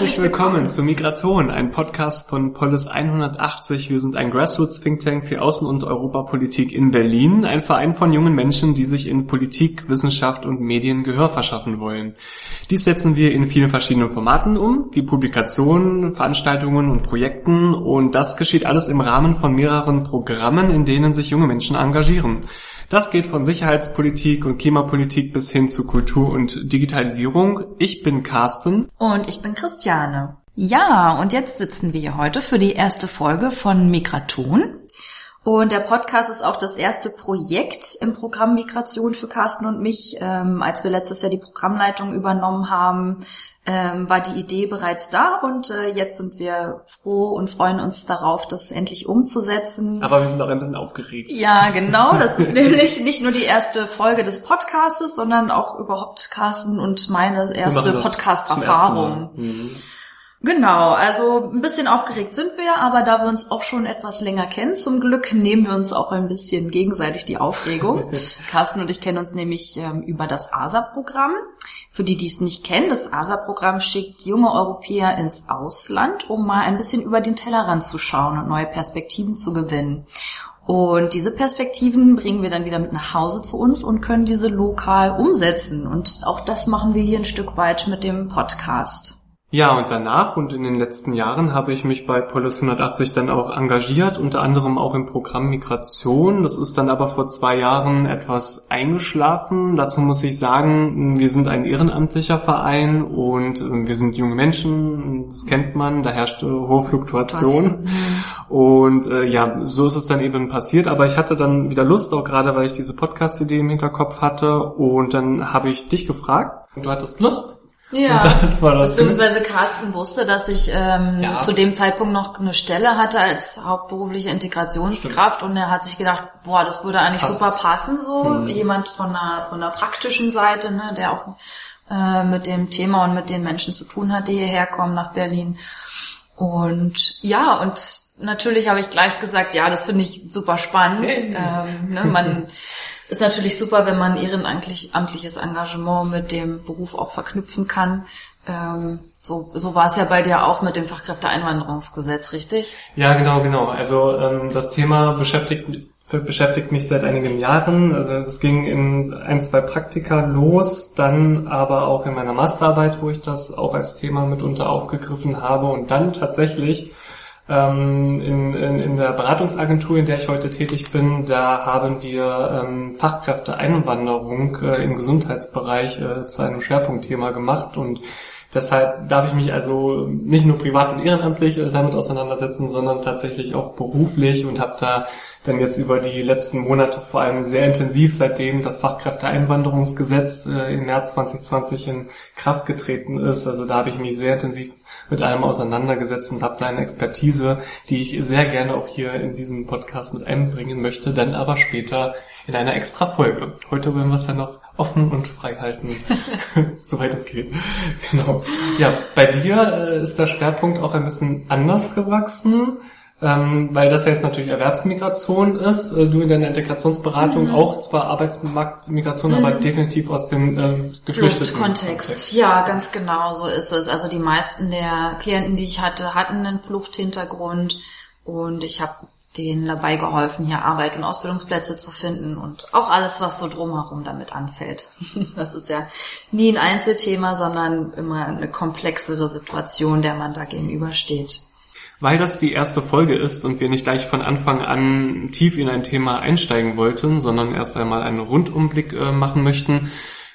Herzlich willkommen zu Migraton, ein Podcast von Polis 180. Wir sind ein Grassroots Think Tank für Außen- und Europapolitik in Berlin, ein Verein von jungen Menschen, die sich in Politik, Wissenschaft und Medien Gehör verschaffen wollen. Dies setzen wir in vielen verschiedenen Formaten um, wie Publikationen, Veranstaltungen und Projekten und das geschieht alles im Rahmen von mehreren Programmen, in denen sich junge Menschen engagieren. Das geht von Sicherheitspolitik und Klimapolitik bis hin zu Kultur und Digitalisierung. Ich bin Carsten. Und ich bin Christiane. Ja, und jetzt sitzen wir hier heute für die erste Folge von Migraton. Und der Podcast ist auch das erste Projekt im Programm Migration für Carsten und mich. Ähm, als wir letztes Jahr die Programmleitung übernommen haben, ähm, war die Idee bereits da und äh, jetzt sind wir froh und freuen uns darauf, das endlich umzusetzen. Aber wir sind auch ein bisschen aufgeregt. Ja, genau. Das ist nämlich nicht nur die erste Folge des Podcastes, sondern auch überhaupt Carsten und meine erste Podcast-Erfahrung. Mhm. Genau, also ein bisschen aufgeregt sind wir, aber da wir uns auch schon etwas länger kennen, zum Glück nehmen wir uns auch ein bisschen gegenseitig die Aufregung. Carsten und ich kennen uns nämlich ähm, über das ASA-Programm. Für die, die es nicht kennen, das ASA-Programm schickt junge Europäer ins Ausland, um mal ein bisschen über den Tellerrand zu schauen und neue Perspektiven zu gewinnen. Und diese Perspektiven bringen wir dann wieder mit nach Hause zu uns und können diese lokal umsetzen. Und auch das machen wir hier ein Stück weit mit dem Podcast. Ja, und danach und in den letzten Jahren habe ich mich bei Polis 180 dann auch engagiert, unter anderem auch im Programm Migration. Das ist dann aber vor zwei Jahren etwas eingeschlafen. Dazu muss ich sagen, wir sind ein ehrenamtlicher Verein und wir sind junge Menschen, das kennt man, da herrscht hohe Fluktuation. Und äh, ja, so ist es dann eben passiert. Aber ich hatte dann wieder Lust, auch gerade weil ich diese Podcast-Idee im Hinterkopf hatte. Und dann habe ich dich gefragt. Du hattest Lust, ja, beziehungsweise Carsten wusste, dass ich ähm, ja. zu dem Zeitpunkt noch eine Stelle hatte als hauptberufliche Integrationskraft Stimmt. und er hat sich gedacht, boah, das würde eigentlich Passt. super passen, so hm. jemand von einer von der praktischen Seite, ne, der auch äh, mit dem Thema und mit den Menschen zu tun hat, die hierher kommen nach Berlin. Und ja, und natürlich habe ich gleich gesagt, ja, das finde ich super spannend. Ähm, ne, man ist natürlich super, wenn man ehrenamtliches Engagement mit dem Beruf auch verknüpfen kann. Ähm, so, so war es ja bei dir auch mit dem Fachkräfteeinwanderungsgesetz, richtig? Ja, genau, genau. Also ähm, das Thema beschäftigt beschäftigt mich seit einigen Jahren. Also das ging in ein, zwei Praktika los, dann aber auch in meiner Masterarbeit, wo ich das auch als Thema mitunter aufgegriffen habe und dann tatsächlich ähm, in, in, in der Beratungsagentur, in der ich heute tätig bin, da haben wir ähm, Fachkräfteeinwanderung äh, im Gesundheitsbereich äh, zu einem Schwerpunktthema gemacht und Deshalb darf ich mich also nicht nur privat und ehrenamtlich äh, damit auseinandersetzen, sondern tatsächlich auch beruflich und habe da dann jetzt über die letzten Monate vor allem sehr intensiv, seitdem das Fachkräfteeinwanderungsgesetz äh, im März 2020 in Kraft getreten ist. Also da habe ich mich sehr intensiv mit allem auseinandergesetzt und habe da eine Expertise, die ich sehr gerne auch hier in diesem Podcast mit einbringen möchte, dann aber später in einer extra Folge. Heute wollen wir es ja noch offen und frei halten, soweit es geht. Genau. Ja, bei dir äh, ist der Schwerpunkt auch ein bisschen anders gewachsen. Ähm, weil das ja jetzt natürlich Erwerbsmigration ist, äh, du in deiner Integrationsberatung mhm. auch zwar Arbeitsmarktmigration, mhm. aber definitiv aus dem äh, geflüchteten Kontext. Kontext. Ja, ganz genau so ist es. Also die meisten der Klienten, die ich hatte, hatten einen Fluchthintergrund und ich habe denen dabei geholfen, hier Arbeit und Ausbildungsplätze zu finden und auch alles, was so drumherum damit anfällt. Das ist ja nie ein Einzelthema, sondern immer eine komplexere Situation, der man da gegenübersteht. Weil das die erste Folge ist und wir nicht gleich von Anfang an tief in ein Thema einsteigen wollten, sondern erst einmal einen Rundumblick äh, machen möchten,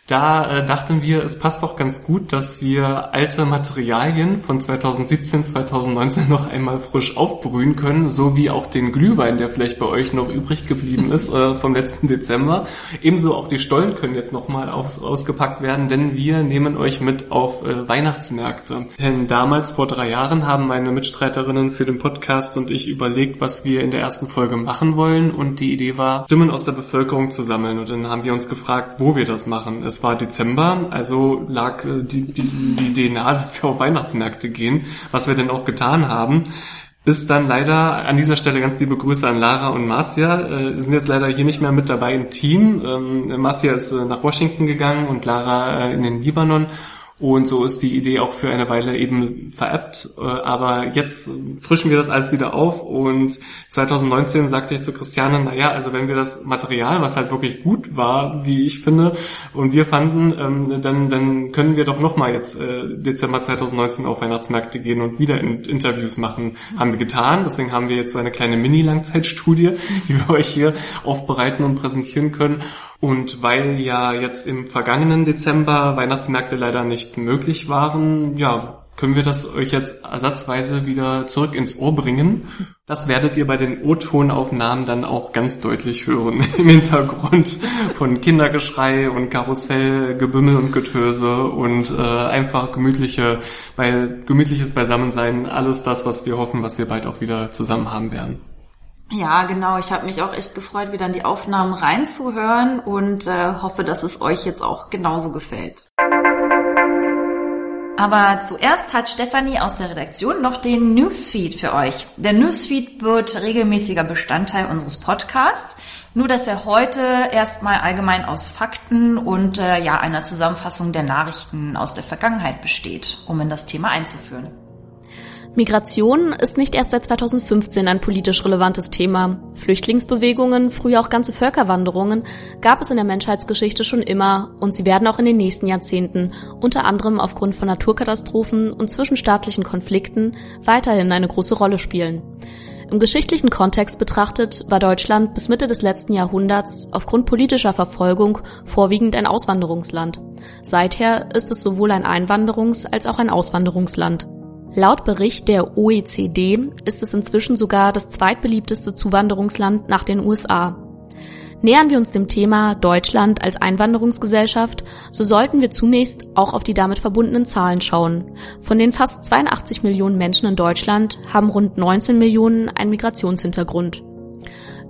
da äh, dachten wir, es passt doch ganz gut, dass wir alte Materialien von 2017, 2019 noch einmal frisch aufbrühen können, so wie auch den Glühwein, der vielleicht bei euch noch übrig geblieben ist äh, vom letzten Dezember. Ebenso auch die Stollen können jetzt nochmal aus, ausgepackt werden, denn wir nehmen euch mit auf äh, Weihnachtsmärkte. Denn damals, vor drei Jahren, haben meine Mitstreiterinnen für den Podcast und ich überlegt, was wir in der ersten Folge machen wollen und die Idee war, Stimmen aus der Bevölkerung zu sammeln und dann haben wir uns gefragt, wo wir das machen. Es es war Dezember, also lag äh, die, Idee nahe, dass wir auf Weihnachtsmärkte gehen, was wir denn auch getan haben. Bis dann leider an dieser Stelle ganz liebe Grüße an Lara und Marcia. Äh, sind jetzt leider hier nicht mehr mit dabei im Team. Ähm, Marcia ist äh, nach Washington gegangen und Lara äh, in den Libanon. Und so ist die Idee auch für eine Weile eben veräppt. Äh, aber jetzt frischen wir das alles wieder auf und 2019 sagte ich zu Christiane, naja, also wenn wir das Material, was halt wirklich gut war, wie ich finde, und wir fanden, ähm, dann, dann können wir doch nochmal jetzt äh, Dezember 2019 auf Weihnachtsmärkte gehen und wieder Interviews machen. Haben wir getan. Deswegen haben wir jetzt so eine kleine Mini-Langzeitstudie, die wir euch hier aufbereiten und präsentieren können. Und weil ja jetzt im vergangenen Dezember Weihnachtsmärkte leider nicht möglich waren, ja, können wir das euch jetzt ersatzweise wieder zurück ins Ohr bringen. Das werdet ihr bei den O-Tonaufnahmen dann auch ganz deutlich hören. Im Hintergrund von Kindergeschrei und Karussell, Gebümmel und Getöse und äh, einfach gemütliche, bei, gemütliches Beisammensein. Alles das, was wir hoffen, was wir bald auch wieder zusammen haben werden. Ja, genau. Ich habe mich auch echt gefreut, wieder in die Aufnahmen reinzuhören und äh, hoffe, dass es euch jetzt auch genauso gefällt. Aber zuerst hat Stefanie aus der Redaktion noch den Newsfeed für euch. Der Newsfeed wird regelmäßiger Bestandteil unseres Podcasts, nur dass er heute erstmal allgemein aus Fakten und äh, ja einer Zusammenfassung der Nachrichten aus der Vergangenheit besteht, um in das Thema einzuführen. Migration ist nicht erst seit 2015 ein politisch relevantes Thema. Flüchtlingsbewegungen, früher auch ganze Völkerwanderungen, gab es in der Menschheitsgeschichte schon immer und sie werden auch in den nächsten Jahrzehnten, unter anderem aufgrund von Naturkatastrophen und zwischenstaatlichen Konflikten, weiterhin eine große Rolle spielen. Im geschichtlichen Kontext betrachtet war Deutschland bis Mitte des letzten Jahrhunderts aufgrund politischer Verfolgung vorwiegend ein Auswanderungsland. Seither ist es sowohl ein Einwanderungs- als auch ein Auswanderungsland. Laut Bericht der OECD ist es inzwischen sogar das zweitbeliebteste Zuwanderungsland nach den USA. Nähern wir uns dem Thema Deutschland als Einwanderungsgesellschaft, so sollten wir zunächst auch auf die damit verbundenen Zahlen schauen. Von den fast 82 Millionen Menschen in Deutschland haben rund 19 Millionen einen Migrationshintergrund.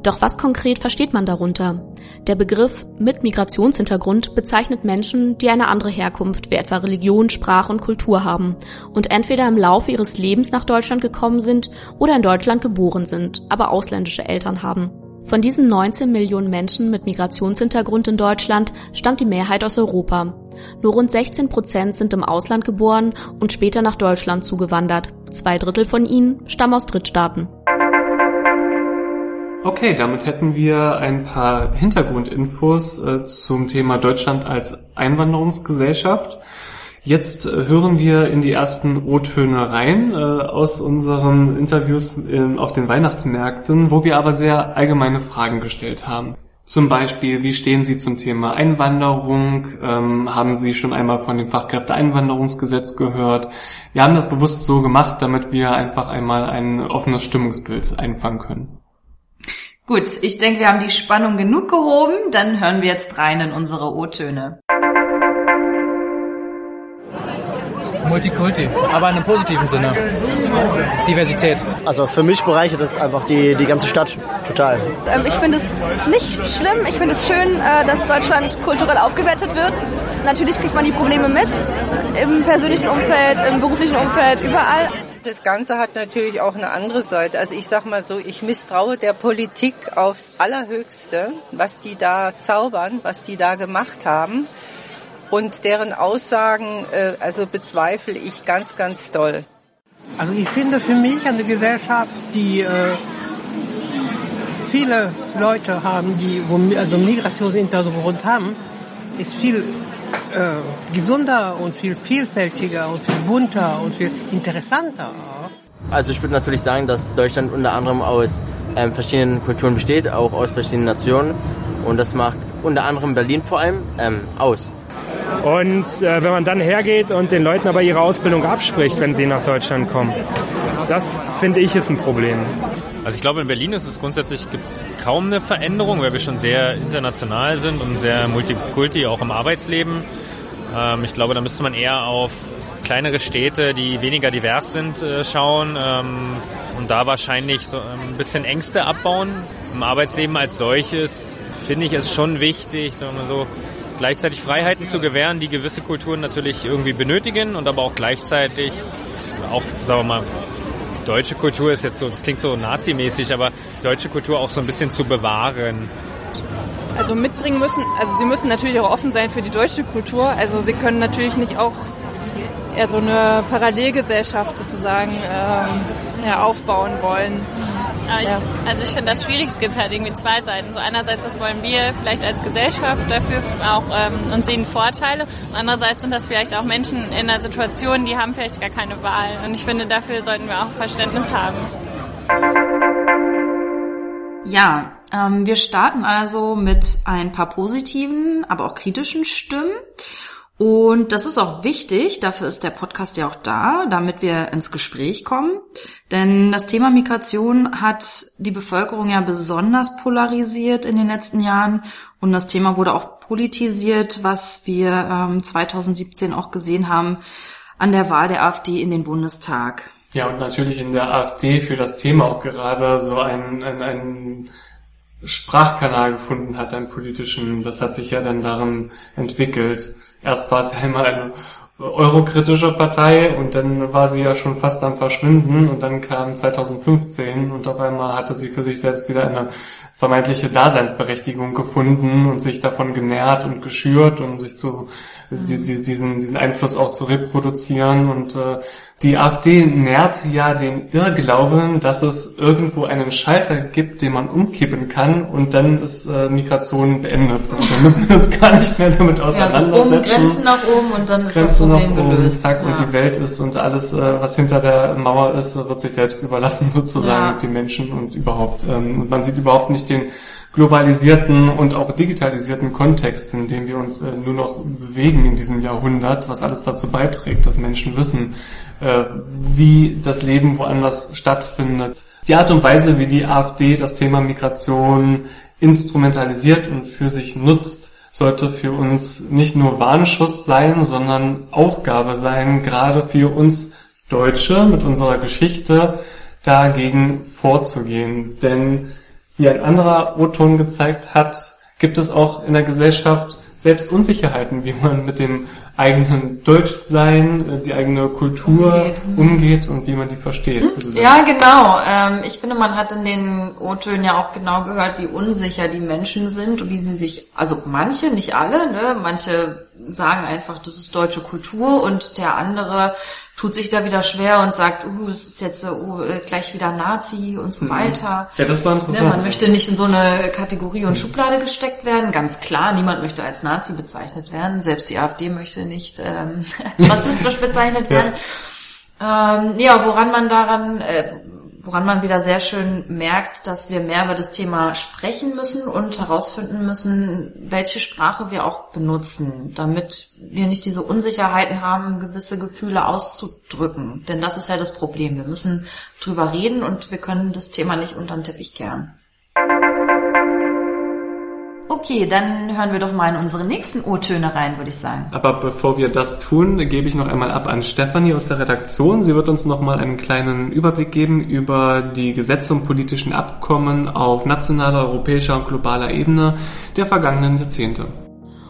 Doch was konkret versteht man darunter? Der Begriff mit Migrationshintergrund bezeichnet Menschen, die eine andere Herkunft wie etwa Religion, Sprache und Kultur haben und entweder im Laufe ihres Lebens nach Deutschland gekommen sind oder in Deutschland geboren sind, aber ausländische Eltern haben. Von diesen 19 Millionen Menschen mit Migrationshintergrund in Deutschland stammt die Mehrheit aus Europa. Nur rund 16 Prozent sind im Ausland geboren und später nach Deutschland zugewandert. Zwei Drittel von ihnen stammen aus Drittstaaten. Okay, damit hätten wir ein paar Hintergrundinfos äh, zum Thema Deutschland als Einwanderungsgesellschaft. Jetzt äh, hören wir in die ersten O-Töne rein äh, aus unseren Interviews ähm, auf den Weihnachtsmärkten, wo wir aber sehr allgemeine Fragen gestellt haben. Zum Beispiel, wie stehen Sie zum Thema Einwanderung? Ähm, haben Sie schon einmal von dem Fachkräfteeinwanderungsgesetz gehört? Wir haben das bewusst so gemacht, damit wir einfach einmal ein offenes Stimmungsbild einfangen können. Gut, ich denke, wir haben die Spannung genug gehoben. Dann hören wir jetzt rein in unsere O-Töne. Multikulti, aber in einem positiven Sinne. Diversität. Also für mich bereichert das einfach die, die ganze Stadt total. Ähm, ich finde es nicht schlimm, ich finde es schön, äh, dass Deutschland kulturell aufgewertet wird. Natürlich kriegt man die Probleme mit, im persönlichen Umfeld, im beruflichen Umfeld, überall das Ganze hat natürlich auch eine andere Seite. Also ich sag mal so, ich misstraue der Politik aufs Allerhöchste, was die da zaubern, was die da gemacht haben. Und deren Aussagen, äh, also bezweifle ich ganz, ganz doll. Also ich finde für mich eine Gesellschaft, die äh, viele Leute haben, die also Migrationshintergrund haben, ist viel äh, gesunder und viel vielfältiger und viel bunter und viel interessanter. Also ich würde natürlich sagen, dass Deutschland unter anderem aus ähm, verschiedenen Kulturen besteht, auch aus verschiedenen Nationen. Und das macht unter anderem Berlin vor allem ähm, aus. Und äh, wenn man dann hergeht und den Leuten aber ihre Ausbildung abspricht, wenn sie nach Deutschland kommen, das finde ich ist ein Problem. Also ich glaube, in Berlin ist es grundsätzlich gibt's kaum eine Veränderung, weil wir schon sehr international sind und sehr multikulti auch im Arbeitsleben. Ähm, ich glaube, da müsste man eher auf kleinere Städte, die weniger divers sind, äh, schauen ähm, und da wahrscheinlich so ein bisschen Ängste abbauen. Im Arbeitsleben als solches finde ich es schon wichtig, sagen wir so, gleichzeitig Freiheiten zu gewähren, die gewisse Kulturen natürlich irgendwie benötigen und aber auch gleichzeitig auch, sagen wir mal, deutsche Kultur ist jetzt so, das klingt so nazimäßig, aber deutsche Kultur auch so ein bisschen zu bewahren. Also mitbringen müssen, also sie müssen natürlich auch offen sein für die deutsche Kultur. Also sie können natürlich nicht auch eher so eine Parallelgesellschaft sozusagen ähm, ja, aufbauen wollen. Ich, ja. Also ich finde das schwierig, es gibt halt irgendwie zwei Seiten. So einerseits, was wollen wir vielleicht als Gesellschaft dafür auch ähm, und sehen Vorteile. Und andererseits sind das vielleicht auch Menschen in einer Situation, die haben vielleicht gar keine Wahl. Und ich finde, dafür sollten wir auch Verständnis haben. Ja, ähm, wir starten also mit ein paar positiven, aber auch kritischen Stimmen. Und das ist auch wichtig, dafür ist der Podcast ja auch da, damit wir ins Gespräch kommen. Denn das Thema Migration hat die Bevölkerung ja besonders polarisiert in den letzten Jahren und das Thema wurde auch politisiert, was wir ähm, 2017 auch gesehen haben an der Wahl der AfD in den Bundestag. Ja, und natürlich in der AfD für das Thema auch gerade so ein, ein, ein Sprachkanal gefunden hat, einen politischen. Das hat sich ja dann darin entwickelt. Erst war es ja immer eine eurokritische Partei und dann war sie ja schon fast am Verschwinden und dann kam 2015 und auf einmal hatte sie für sich selbst wieder eine vermeintliche Daseinsberechtigung gefunden und sich davon genährt und geschürt, um sich zu mhm. diesen, diesen Einfluss auch zu reproduzieren und äh, die AfD nährt ja den Irrglauben, dass es irgendwo einen Schalter gibt, den man umkippen kann und dann ist äh, Migration beendet. So, da müssen wir uns gar nicht mehr damit auseinandersetzen. Ja, so Grenzen nach oben und dann ist Grenzen das Problem oben, gelöst. Zack, ja. und die Welt ist und alles, äh, was hinter der Mauer ist, wird sich selbst überlassen sozusagen, ja. die Menschen und überhaupt. Ähm, und man sieht überhaupt nicht den globalisierten und auch digitalisierten Kontext, in dem wir uns äh, nur noch bewegen in diesem Jahrhundert, was alles dazu beiträgt, dass Menschen wissen, äh, wie das Leben woanders stattfindet. Die Art und Weise, wie die AfD das Thema Migration instrumentalisiert und für sich nutzt, sollte für uns nicht nur Warnschuss sein, sondern Aufgabe sein, gerade für uns Deutsche mit unserer Geschichte dagegen vorzugehen. Denn wie ein anderer O-Ton gezeigt hat, gibt es auch in der Gesellschaft selbst Unsicherheiten, wie man mit dem eigenen Deutschsein, äh, die eigene Kultur umgeht, umgeht und wie man die versteht. Hm? Ja, genau. Ähm, ich finde, man hat in den O-Tönen ja auch genau gehört, wie unsicher die Menschen sind und wie sie sich, also manche, nicht alle, ne, manche sagen einfach, das ist deutsche Kultur und der andere tut sich da wieder schwer und sagt, uh, es ist jetzt uh, gleich wieder Nazi und so mhm. weiter. Ja, das war interessant. Ne, man möchte nicht in so eine Kategorie und. Schublade gesteckt werden. Ganz klar, niemand möchte als Nazi bezeichnet werden. Selbst die AfD möchte nicht ähm, als rassistisch bezeichnet werden. Ja. Ähm, ja, woran man daran, äh, woran man wieder sehr schön merkt, dass wir mehr über das Thema sprechen müssen und herausfinden müssen, welche Sprache wir auch benutzen, damit wir nicht diese Unsicherheiten haben, gewisse Gefühle auszudrücken. Denn das ist ja das Problem. Wir müssen drüber reden und wir können das Thema nicht unter den Teppich kehren. Okay, dann hören wir doch mal in unsere nächsten O-Töne rein, würde ich sagen. Aber bevor wir das tun, gebe ich noch einmal ab an Stefanie aus der Redaktion. Sie wird uns noch mal einen kleinen Überblick geben über die Gesetze und politischen Abkommen auf nationaler, europäischer und globaler Ebene der vergangenen Jahrzehnte.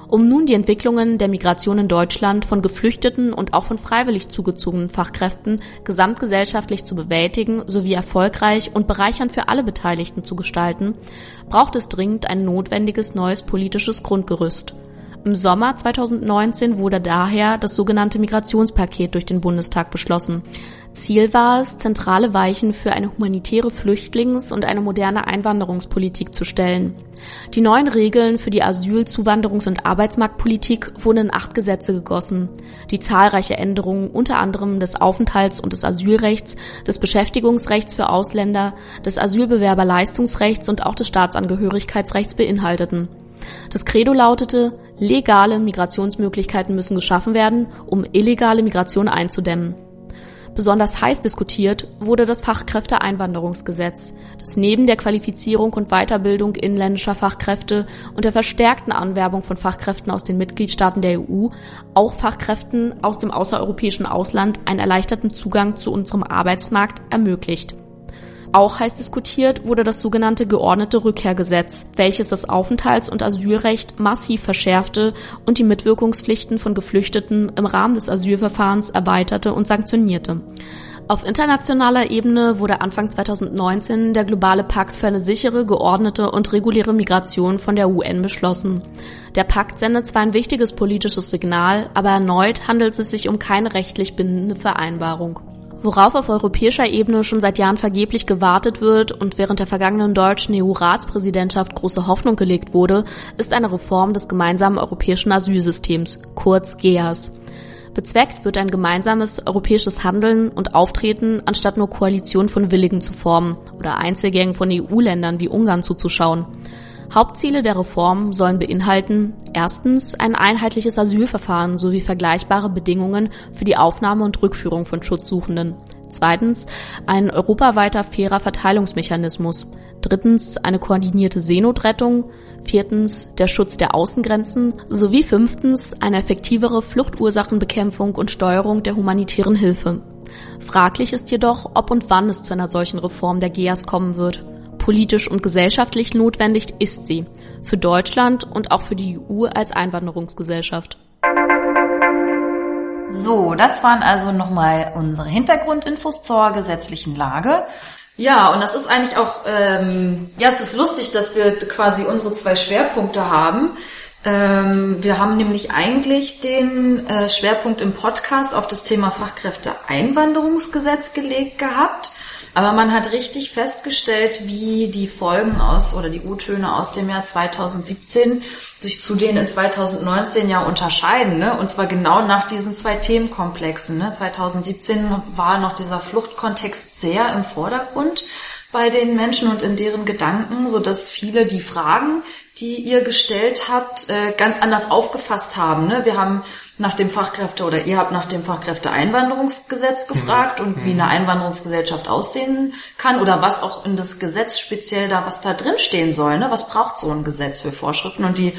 Um nun die Entwicklungen der Migration in Deutschland von geflüchteten und auch von freiwillig zugezogenen Fachkräften gesamtgesellschaftlich zu bewältigen sowie erfolgreich und bereichernd für alle Beteiligten zu gestalten, braucht es dringend ein notwendiges neues politisches Grundgerüst. Im Sommer 2019 wurde daher das sogenannte Migrationspaket durch den Bundestag beschlossen. Ziel war es, zentrale Weichen für eine humanitäre Flüchtlings- und eine moderne Einwanderungspolitik zu stellen. Die neuen Regeln für die Asyl-, Zuwanderungs- und Arbeitsmarktpolitik wurden in acht Gesetze gegossen, die zahlreiche Änderungen unter anderem des Aufenthalts- und des Asylrechts, des Beschäftigungsrechts für Ausländer, des Asylbewerberleistungsrechts und auch des Staatsangehörigkeitsrechts beinhalteten. Das Credo lautete, legale Migrationsmöglichkeiten müssen geschaffen werden, um illegale Migration einzudämmen. Besonders heiß diskutiert wurde das Fachkräfteeinwanderungsgesetz, das neben der Qualifizierung und Weiterbildung inländischer Fachkräfte und der verstärkten Anwerbung von Fachkräften aus den Mitgliedstaaten der EU auch Fachkräften aus dem außereuropäischen Ausland einen erleichterten Zugang zu unserem Arbeitsmarkt ermöglicht. Auch heiß diskutiert wurde das sogenannte geordnete Rückkehrgesetz, welches das Aufenthalts- und Asylrecht massiv verschärfte und die Mitwirkungspflichten von Geflüchteten im Rahmen des Asylverfahrens erweiterte und sanktionierte. Auf internationaler Ebene wurde Anfang 2019 der globale Pakt für eine sichere, geordnete und reguläre Migration von der UN beschlossen. Der Pakt sendet zwar ein wichtiges politisches Signal, aber erneut handelt es sich um keine rechtlich bindende Vereinbarung. Worauf auf europäischer Ebene schon seit Jahren vergeblich gewartet wird und während der vergangenen deutschen EU-Ratspräsidentschaft große Hoffnung gelegt wurde, ist eine Reform des gemeinsamen europäischen Asylsystems, kurz GEAS. Bezweckt wird ein gemeinsames europäisches Handeln und Auftreten, anstatt nur Koalitionen von Willigen zu formen oder Einzelgängen von EU-Ländern wie Ungarn zuzuschauen. Hauptziele der Reform sollen beinhalten erstens ein einheitliches Asylverfahren sowie vergleichbare Bedingungen für die Aufnahme und Rückführung von Schutzsuchenden. Zweitens ein europaweiter fairer Verteilungsmechanismus. Drittens eine koordinierte Seenotrettung viertens der Schutz der Außengrenzen sowie fünftens eine effektivere Fluchtursachenbekämpfung und Steuerung der humanitären Hilfe. Fraglich ist jedoch, ob und wann es zu einer solchen Reform der GEAS kommen wird. Politisch und gesellschaftlich notwendig ist sie, für Deutschland und auch für die EU als Einwanderungsgesellschaft. So, das waren also nochmal unsere Hintergrundinfos zur gesetzlichen Lage. Ja, und das ist eigentlich auch, ähm, ja, es ist lustig, dass wir quasi unsere zwei Schwerpunkte haben. Ähm, wir haben nämlich eigentlich den äh, Schwerpunkt im Podcast auf das Thema Fachkräfteeinwanderungsgesetz gelegt gehabt. Aber man hat richtig festgestellt, wie die Folgen aus oder die U-Töne aus dem Jahr 2017 sich zu denen in 2019 ja unterscheiden. Ne? Und zwar genau nach diesen zwei Themenkomplexen. Ne? 2017 war noch dieser Fluchtkontext sehr im Vordergrund bei den Menschen und in deren Gedanken, so dass viele die Fragen, die ihr gestellt habt, äh, ganz anders aufgefasst haben. Ne? Wir haben nach dem Fachkräfte oder ihr habt nach dem Fachkräfteeinwanderungsgesetz gefragt mhm. und wie eine Einwanderungsgesellschaft aussehen kann oder was auch in das Gesetz speziell da, was da drin stehen soll. Ne? Was braucht so ein Gesetz für Vorschriften? Und die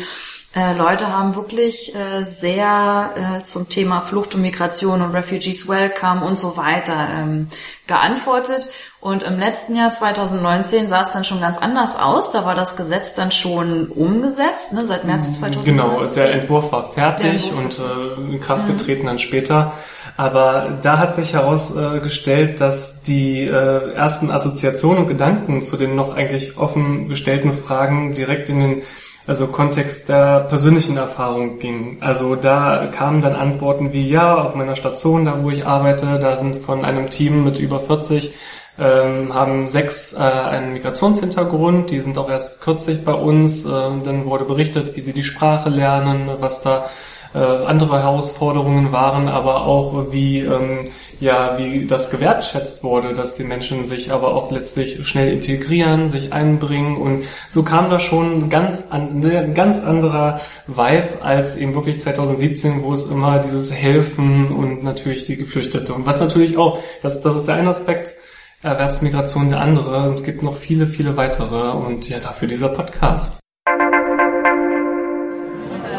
äh, Leute haben wirklich äh, sehr äh, zum Thema Flucht und Migration und Refugees Welcome und so weiter ähm, geantwortet. Und im letzten Jahr 2019 sah es dann schon ganz anders aus. Da war das Gesetz dann schon umgesetzt, ne, seit März 2019. Mhm. Genau, der Entwurf war fertig Entwurf. und äh, in Kraft mhm. getreten dann später. Aber da hat sich herausgestellt, dass die äh, ersten Assoziationen und Gedanken zu den noch eigentlich offen gestellten Fragen direkt in den also Kontext der persönlichen Erfahrung ging. Also da kamen dann Antworten wie, ja, auf meiner Station, da wo ich arbeite, da sind von einem Team mit über 40 ähm, haben sechs äh, einen Migrationshintergrund, die sind auch erst kürzlich bei uns. Äh, dann wurde berichtet, wie sie die Sprache lernen, was da äh, andere Herausforderungen waren, aber auch wie ähm, ja wie das gewertschätzt wurde, dass die Menschen sich aber auch letztlich schnell integrieren, sich einbringen und so kam da schon ganz an, ein ganz anderer Vibe als eben wirklich 2017, wo es immer dieses Helfen und natürlich die Geflüchtete und was natürlich auch, das, das ist der eine Aspekt, Erwerbsmigration der andere. Es gibt noch viele, viele weitere und ja, dafür dieser Podcast.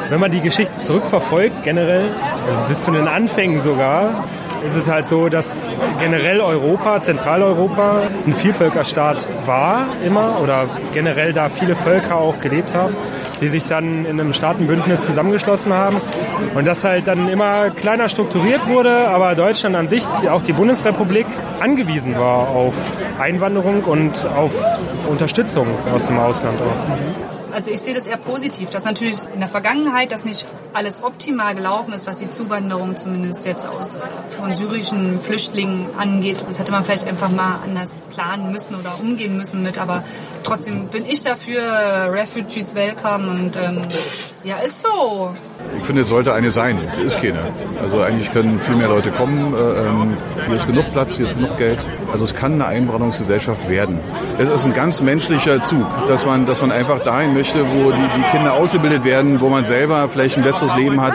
Wenn man die Geschichte zurückverfolgt, generell, bis zu den Anfängen sogar, ist es halt so, dass generell Europa, Zentraleuropa, ein Vielvölkerstaat war immer oder generell da viele Völker auch gelebt haben, die sich dann in einem Staatenbündnis zusammengeschlossen haben und das halt dann immer kleiner strukturiert wurde, aber Deutschland an sich, auch die Bundesrepublik, angewiesen war auf Einwanderung und auf Unterstützung aus dem Ausland auch. Also ich sehe das eher positiv, dass natürlich in der Vergangenheit das nicht alles optimal gelaufen ist, was die Zuwanderung zumindest jetzt aus von syrischen Flüchtlingen angeht. Das hätte man vielleicht einfach mal anders planen müssen oder umgehen müssen mit. Aber trotzdem bin ich dafür, Refugees welcome und ähm, ja, ist so. Ich finde, es sollte eine sein. Ist keine. Also eigentlich können viel mehr Leute kommen. Äh, ähm, hier ist genug Platz, hier ist genug Geld. Also es kann eine Einwanderungsgesellschaft werden. Es ist ein ganz menschlicher Zug, dass man, dass man einfach dahin möchte, wo die, die Kinder ausgebildet werden, wo man selber vielleicht ein besseres Leben hat.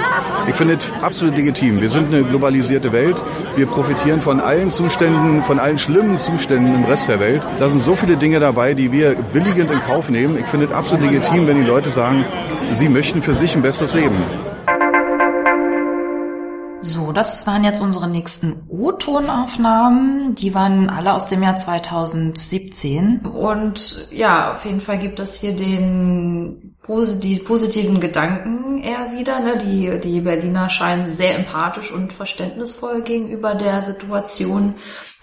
Ich finde es absolut legitim. Wir sind eine globalisierte Welt. Wir profitieren von allen Zuständen, von allen schlimmen Zuständen im Rest der Welt. Da sind so viele Dinge dabei, die wir billigend in Kauf nehmen. Ich finde es absolut legitim, wenn die Leute sagen, sie möchten für sich ein besseres Leben. So, das waren jetzt unsere nächsten O-Tonaufnahmen. Die waren alle aus dem Jahr 2017. Und ja, auf jeden Fall gibt es hier den die positiven Gedanken eher wieder. Ne? Die, die Berliner scheinen sehr empathisch und verständnisvoll gegenüber der Situation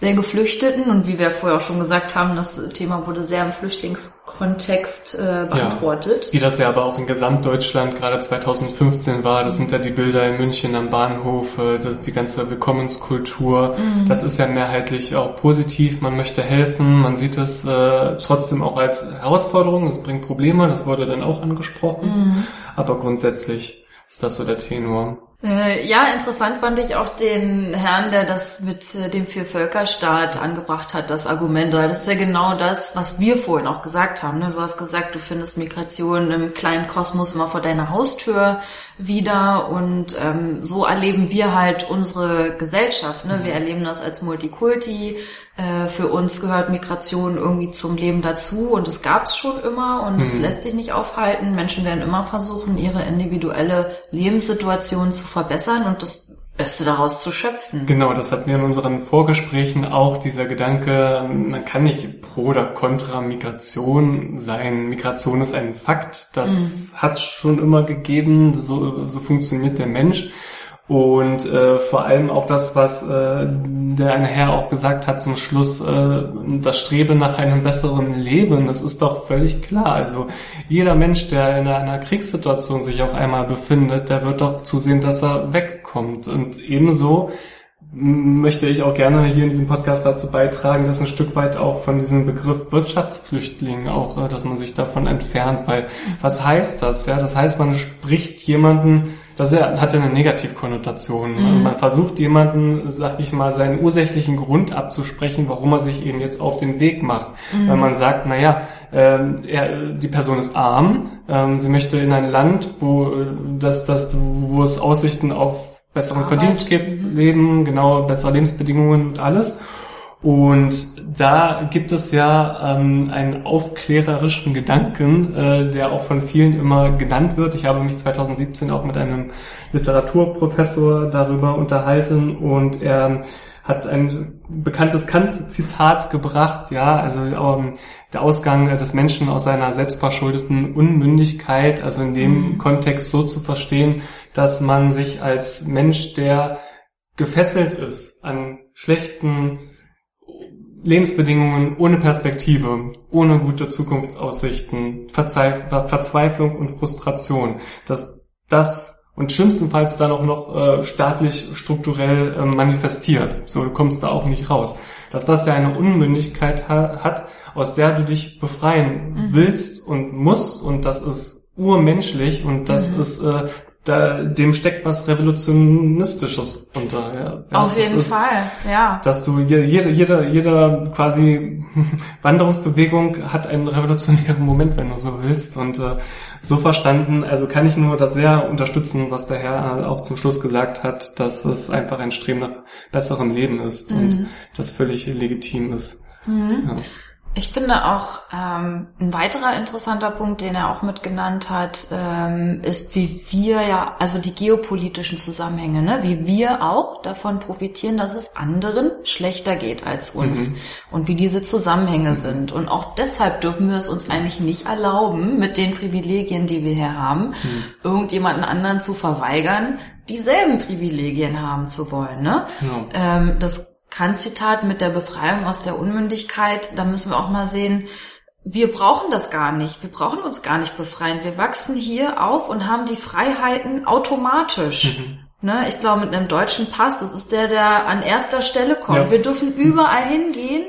der Geflüchteten. Und wie wir vorher auch schon gesagt haben, das Thema wurde sehr im Flüchtlingskontext äh, beantwortet. Ja, wie das ja aber auch in Gesamtdeutschland gerade 2015 war. Das sind ja die Bilder in München am Bahnhof, äh, das, die ganze Willkommenskultur. Mhm. Das ist ja mehrheitlich auch positiv. Man möchte helfen. Man sieht es äh, trotzdem auch als Herausforderung. Es bringt Probleme. Das wurde dann auch angesprochen. Mhm. Aber grundsätzlich ist das so der Tenor. Äh, ja, interessant fand ich auch den Herrn, der das mit äh, dem Viervölkerstaat angebracht hat, das Argument, weil das ist ja genau das, was wir vorhin auch gesagt haben. Ne? Du hast gesagt, du findest Migration im kleinen Kosmos immer vor deiner Haustür wieder und ähm, so erleben wir halt unsere Gesellschaft. Ne? Wir erleben das als Multikulti, äh, für uns gehört Migration irgendwie zum Leben dazu und es gab es schon immer und es mhm. lässt sich nicht aufhalten. Menschen werden immer versuchen, ihre individuelle Lebenssituation zu verbessern und das Beste daraus zu schöpfen. Genau, das hatten wir in unseren Vorgesprächen auch, dieser Gedanke, man kann nicht pro oder contra Migration sein. Migration ist ein Fakt, das mhm. hat es schon immer gegeben, so, so funktioniert der Mensch. Und äh, vor allem auch das, was äh, der eine Herr auch gesagt hat zum Schluss, äh, das Streben nach einem besseren Leben, das ist doch völlig klar. Also jeder Mensch, der in einer Kriegssituation sich auf einmal befindet, der wird doch zusehen, dass er wegkommt. Und ebenso möchte ich auch gerne hier in diesem Podcast dazu beitragen, dass ein Stück weit auch von diesem Begriff Wirtschaftsflüchtling auch, äh, dass man sich davon entfernt, weil was heißt das? Ja, das heißt, man spricht jemanden das hat ja eine Negativkonnotation. Mhm. Man versucht jemanden, sag ich mal, seinen ursächlichen Grund abzusprechen, warum er sich eben jetzt auf den Weg macht. Mhm. Weil man sagt, naja, ähm, er, die Person ist arm, ähm, sie möchte in ein Land, wo, das, das, wo es Aussichten auf besseren. Verdienst gibt, mhm. Leben, genau, bessere Lebensbedingungen und alles. Und da gibt es ja ähm, einen aufklärerischen Gedanken, äh, der auch von vielen immer genannt wird. Ich habe mich 2017 auch mit einem Literaturprofessor darüber unterhalten und er hat ein bekanntes Kant-Zitat gebracht, ja, also ähm, der Ausgang des Menschen aus seiner selbstverschuldeten Unmündigkeit, also in dem mhm. Kontext so zu verstehen, dass man sich als Mensch, der gefesselt ist an schlechten Lebensbedingungen ohne Perspektive, ohne gute Zukunftsaussichten, Verzweiflung und Frustration, dass das und schlimmstenfalls dann auch noch äh, staatlich strukturell äh, manifestiert. So, du kommst da auch nicht raus. Dass das ja eine Unmündigkeit ha hat, aus der du dich befreien mhm. willst und musst und das ist urmenschlich und das mhm. ist äh, da, dem steckt was Revolutionistisches unter. Ja. ja Auf jeden ist, Fall, ja. Dass du jede, jede, jede quasi Wanderungsbewegung hat einen revolutionären Moment, wenn du so willst. Und äh, so verstanden, also kann ich nur das sehr unterstützen, was der Herr auch zum Schluss gesagt hat, dass es einfach ein Streben nach besserem Leben ist mhm. und das völlig legitim ist. Mhm. Ja. Ich finde auch ähm, ein weiterer interessanter Punkt, den er auch mitgenannt hat, ähm, ist, wie wir ja, also die geopolitischen Zusammenhänge, ne, wie wir auch davon profitieren, dass es anderen schlechter geht als uns mhm. und wie diese Zusammenhänge sind. Und auch deshalb dürfen wir es uns eigentlich nicht erlauben, mit den Privilegien, die wir hier haben, mhm. irgendjemanden anderen zu verweigern, dieselben Privilegien haben zu wollen. Ne? Ja. Ähm, das Kant-Zitat mit der Befreiung aus der Unmündigkeit, da müssen wir auch mal sehen, wir brauchen das gar nicht. Wir brauchen uns gar nicht befreien. Wir wachsen hier auf und haben die Freiheiten automatisch. Mhm. Ne, ich glaube, mit einem deutschen Pass, das ist der, der an erster Stelle kommt. Ja. Wir dürfen überall hingehen.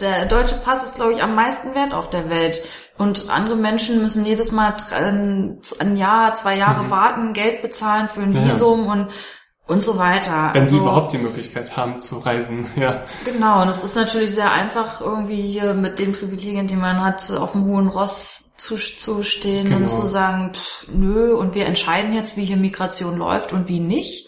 Der deutsche Pass ist, glaube ich, am meisten wert auf der Welt. Und andere Menschen müssen jedes Mal ein Jahr, zwei Jahre mhm. warten, Geld bezahlen für ein Visum ja. und und so weiter. Wenn also, sie überhaupt die Möglichkeit haben zu reisen, ja. Genau, und es ist natürlich sehr einfach, irgendwie hier mit den Privilegien, die man hat, auf dem hohen Ross zu, zu stehen genau. und zu sagen, pff, nö, und wir entscheiden jetzt, wie hier Migration läuft und wie nicht.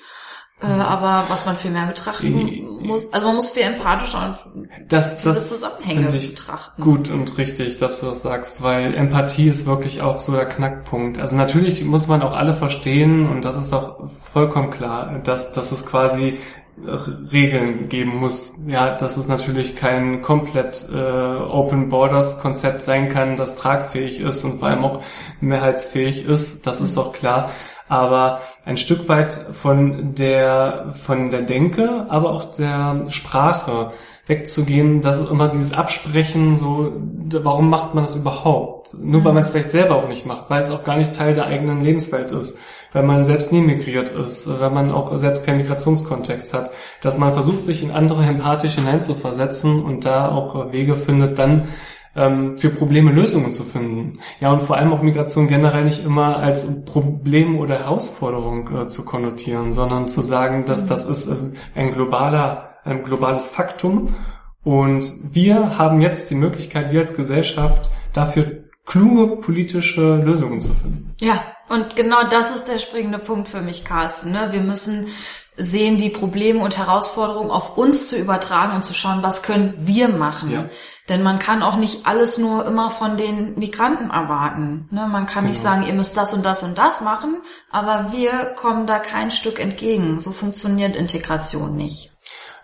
Äh, mhm. aber was man viel mehr betrachten muss, also man muss viel empathischer und das, das Zusammenhänge betrachten. Gut und richtig, dass du das sagst, weil Empathie ist wirklich auch so der Knackpunkt. Also natürlich muss man auch alle verstehen und das ist doch vollkommen klar, dass, dass es quasi Regeln geben muss. Ja, dass es natürlich kein komplett äh, Open Borders Konzept sein kann, das tragfähig ist und vor allem auch mehrheitsfähig ist. Das ist doch klar. Aber ein Stück weit von der, von der Denke, aber auch der Sprache wegzugehen, dass immer dieses Absprechen, so, warum macht man das überhaupt? Nur weil man es vielleicht selber auch nicht macht, weil es auch gar nicht Teil der eigenen Lebenswelt ist, weil man selbst nie migriert ist, weil man auch selbst keinen Migrationskontext hat, dass man versucht, sich in andere empathisch hineinzuversetzen und da auch Wege findet, dann für Probleme Lösungen zu finden. Ja, und vor allem auch Migration generell nicht immer als Problem oder Herausforderung äh, zu konnotieren, sondern zu sagen, dass das ist äh, ein globaler, ein globales Faktum. Und wir haben jetzt die Möglichkeit, wir als Gesellschaft, dafür kluge politische Lösungen zu finden. Ja, und genau das ist der springende Punkt für mich, Carsten. Ne? Wir müssen sehen, die Probleme und Herausforderungen auf uns zu übertragen und zu schauen, was können wir machen. Ja. Denn man kann auch nicht alles nur immer von den Migranten erwarten. Ne? Man kann genau. nicht sagen, ihr müsst das und das und das machen, aber wir kommen da kein Stück entgegen. So funktioniert Integration nicht.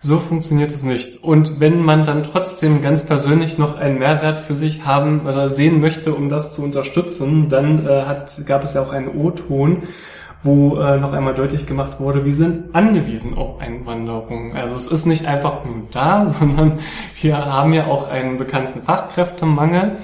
So funktioniert es nicht. Und wenn man dann trotzdem ganz persönlich noch einen Mehrwert für sich haben oder sehen möchte, um das zu unterstützen, dann äh, hat, gab es ja auch einen O-Ton, wo äh, noch einmal deutlich gemacht wurde, wir sind angewiesen auf Einwanderung. Also es ist nicht einfach nur da, sondern wir haben ja auch einen bekannten Fachkräftemangel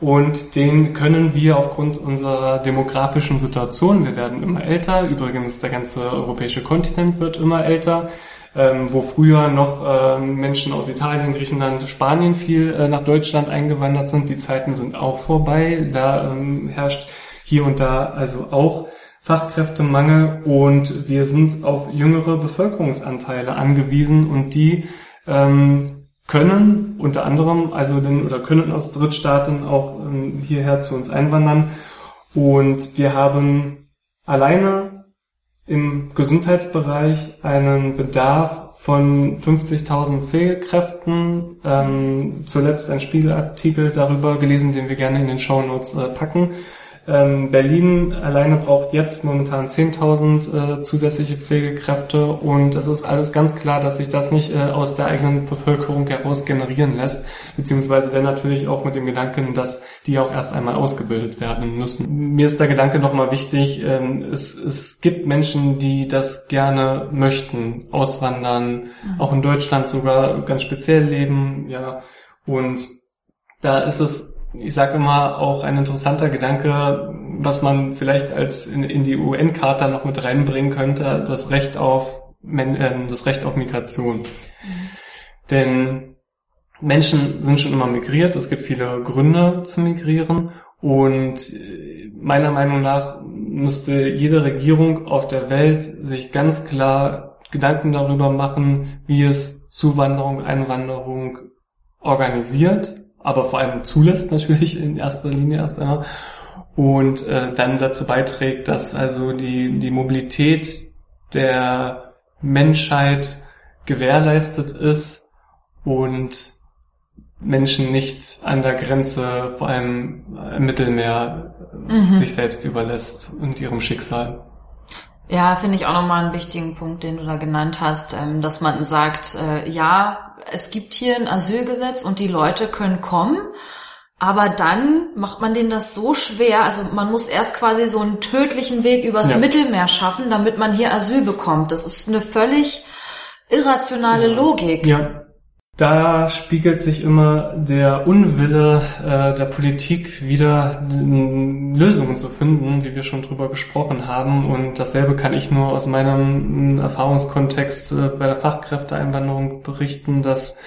und den können wir aufgrund unserer demografischen Situation, wir werden immer älter, übrigens der ganze europäische Kontinent wird immer älter, ähm, wo früher noch ähm, Menschen aus Italien, Griechenland, Spanien viel äh, nach Deutschland eingewandert sind, die Zeiten sind auch vorbei, da ähm, herrscht hier und da also auch Fachkräftemangel. Und wir sind auf jüngere Bevölkerungsanteile angewiesen. Und die ähm, können unter anderem, also den, oder können aus Drittstaaten auch ähm, hierher zu uns einwandern. Und wir haben alleine im Gesundheitsbereich einen Bedarf von 50.000 Pflegekräften. Ähm, zuletzt ein Spiegelartikel darüber gelesen, den wir gerne in den Show Notes äh, packen. Ähm, Berlin alleine braucht jetzt momentan 10.000 äh, zusätzliche Pflegekräfte und es ist alles ganz klar, dass sich das nicht äh, aus der eigenen Bevölkerung heraus generieren lässt, beziehungsweise dann natürlich auch mit dem Gedanken, dass die auch erst einmal ausgebildet werden müssen. Mir ist der Gedanke nochmal wichtig, ähm, es, es gibt Menschen, die das gerne möchten, auswandern, mhm. auch in Deutschland sogar ganz speziell leben, ja, und da ist es ich sage immer, auch ein interessanter Gedanke, was man vielleicht als in, in die UN-Charta noch mit reinbringen könnte, das Recht auf, äh, das Recht auf Migration. Mhm. Denn Menschen sind schon immer migriert, es gibt viele Gründe zu migrieren und meiner Meinung nach müsste jede Regierung auf der Welt sich ganz klar Gedanken darüber machen, wie es Zuwanderung, Einwanderung organisiert aber vor allem zulässt natürlich in erster Linie erst einmal und äh, dann dazu beiträgt, dass also die, die Mobilität der Menschheit gewährleistet ist und Menschen nicht an der Grenze, vor allem im Mittelmeer, mhm. sich selbst überlässt und ihrem Schicksal. Ja, finde ich auch nochmal einen wichtigen Punkt, den du da genannt hast, ähm, dass man sagt, äh, ja, es gibt hier ein Asylgesetz und die Leute können kommen, aber dann macht man denen das so schwer, also man muss erst quasi so einen tödlichen Weg übers ja. Mittelmeer schaffen, damit man hier Asyl bekommt. Das ist eine völlig irrationale. Logik. Ja, da spiegelt sich immer der Unwille äh, der Politik wieder Lösungen zu finden, wie wir schon drüber gesprochen haben. Und dasselbe kann ich nur aus meinem Erfahrungskontext äh, bei der Fachkräfteeinwanderung berichten, dass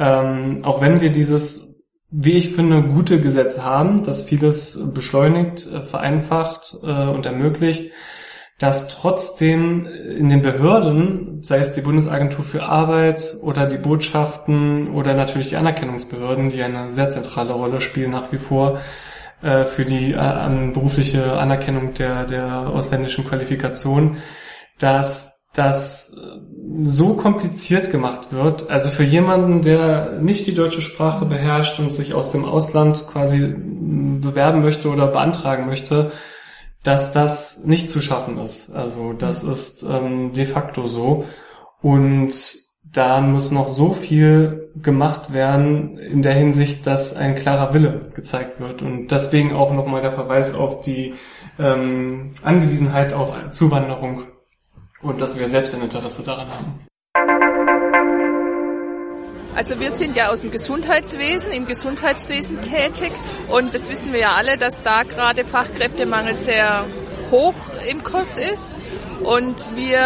ähm, auch wenn wir dieses, wie ich finde, gute Gesetz haben, das vieles beschleunigt, äh, vereinfacht äh, und ermöglicht, dass trotzdem in den Behörden, sei es die Bundesagentur für Arbeit oder die Botschaften oder natürlich die Anerkennungsbehörden, die eine sehr zentrale Rolle spielen nach wie vor äh, für die äh, berufliche Anerkennung der, der ausländischen Qualifikation, dass das so kompliziert gemacht wird. Also für jemanden, der nicht die deutsche Sprache beherrscht und sich aus dem Ausland quasi bewerben möchte oder beantragen möchte, dass das nicht zu schaffen ist. Also das mhm. ist ähm, de facto so. Und da muss noch so viel gemacht werden in der Hinsicht, dass ein klarer Wille gezeigt wird. Und deswegen auch nochmal der Verweis auf die ähm, Angewiesenheit auf Zuwanderung und dass wir selbst ein Interesse daran haben. Also wir sind ja aus dem Gesundheitswesen, im Gesundheitswesen tätig und das wissen wir ja alle, dass da gerade Fachkräftemangel sehr hoch im Kurs ist. Und wir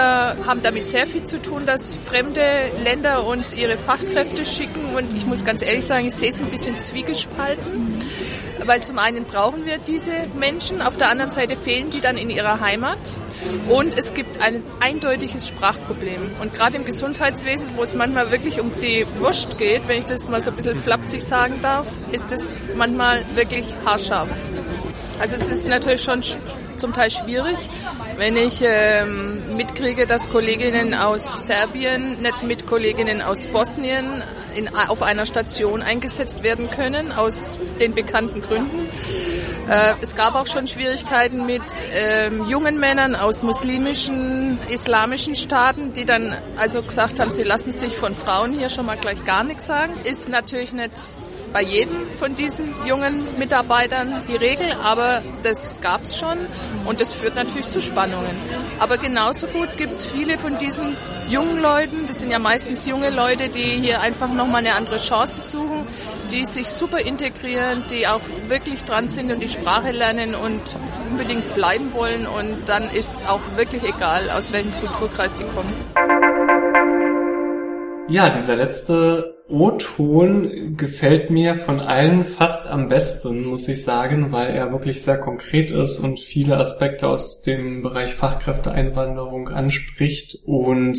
haben damit sehr viel zu tun, dass fremde Länder uns ihre Fachkräfte schicken. Und ich muss ganz ehrlich sagen, ich sehe es ein bisschen zwiegespalten. Weil zum einen brauchen wir diese Menschen, auf der anderen Seite fehlen die dann in ihrer Heimat. Und es gibt ein eindeutiges Sprachproblem. Und gerade im Gesundheitswesen, wo es manchmal wirklich um die Wurst geht, wenn ich das mal so ein bisschen flapsig sagen darf, ist es manchmal wirklich haarscharf. Also es ist natürlich schon zum Teil schwierig, wenn ich ähm, mitkriege, dass Kolleginnen aus Serbien nicht mit Kolleginnen aus Bosnien in, auf einer Station eingesetzt werden können, aus den bekannten Gründen. Äh, es gab auch schon Schwierigkeiten mit ähm, jungen Männern aus muslimischen, islamischen Staaten, die dann also gesagt haben, sie lassen sich von Frauen hier schon mal gleich gar nichts sagen. Ist natürlich nicht bei jedem von diesen jungen Mitarbeitern die Regel, aber das gab es schon und das führt natürlich zu Spannungen. Aber genauso gut gibt es viele von diesen jungen Leuten, das sind ja meistens junge Leute, die hier einfach nochmal eine andere Chance suchen, die sich super integrieren, die auch wirklich dran sind und die Sprache lernen und unbedingt bleiben wollen und dann ist es auch wirklich egal, aus welchem Kulturkreis die kommen. Ja, dieser letzte O-Ton gefällt mir von allen fast am besten, muss ich sagen, weil er wirklich sehr konkret ist und viele Aspekte aus dem Bereich Fachkräfteeinwanderung anspricht. Und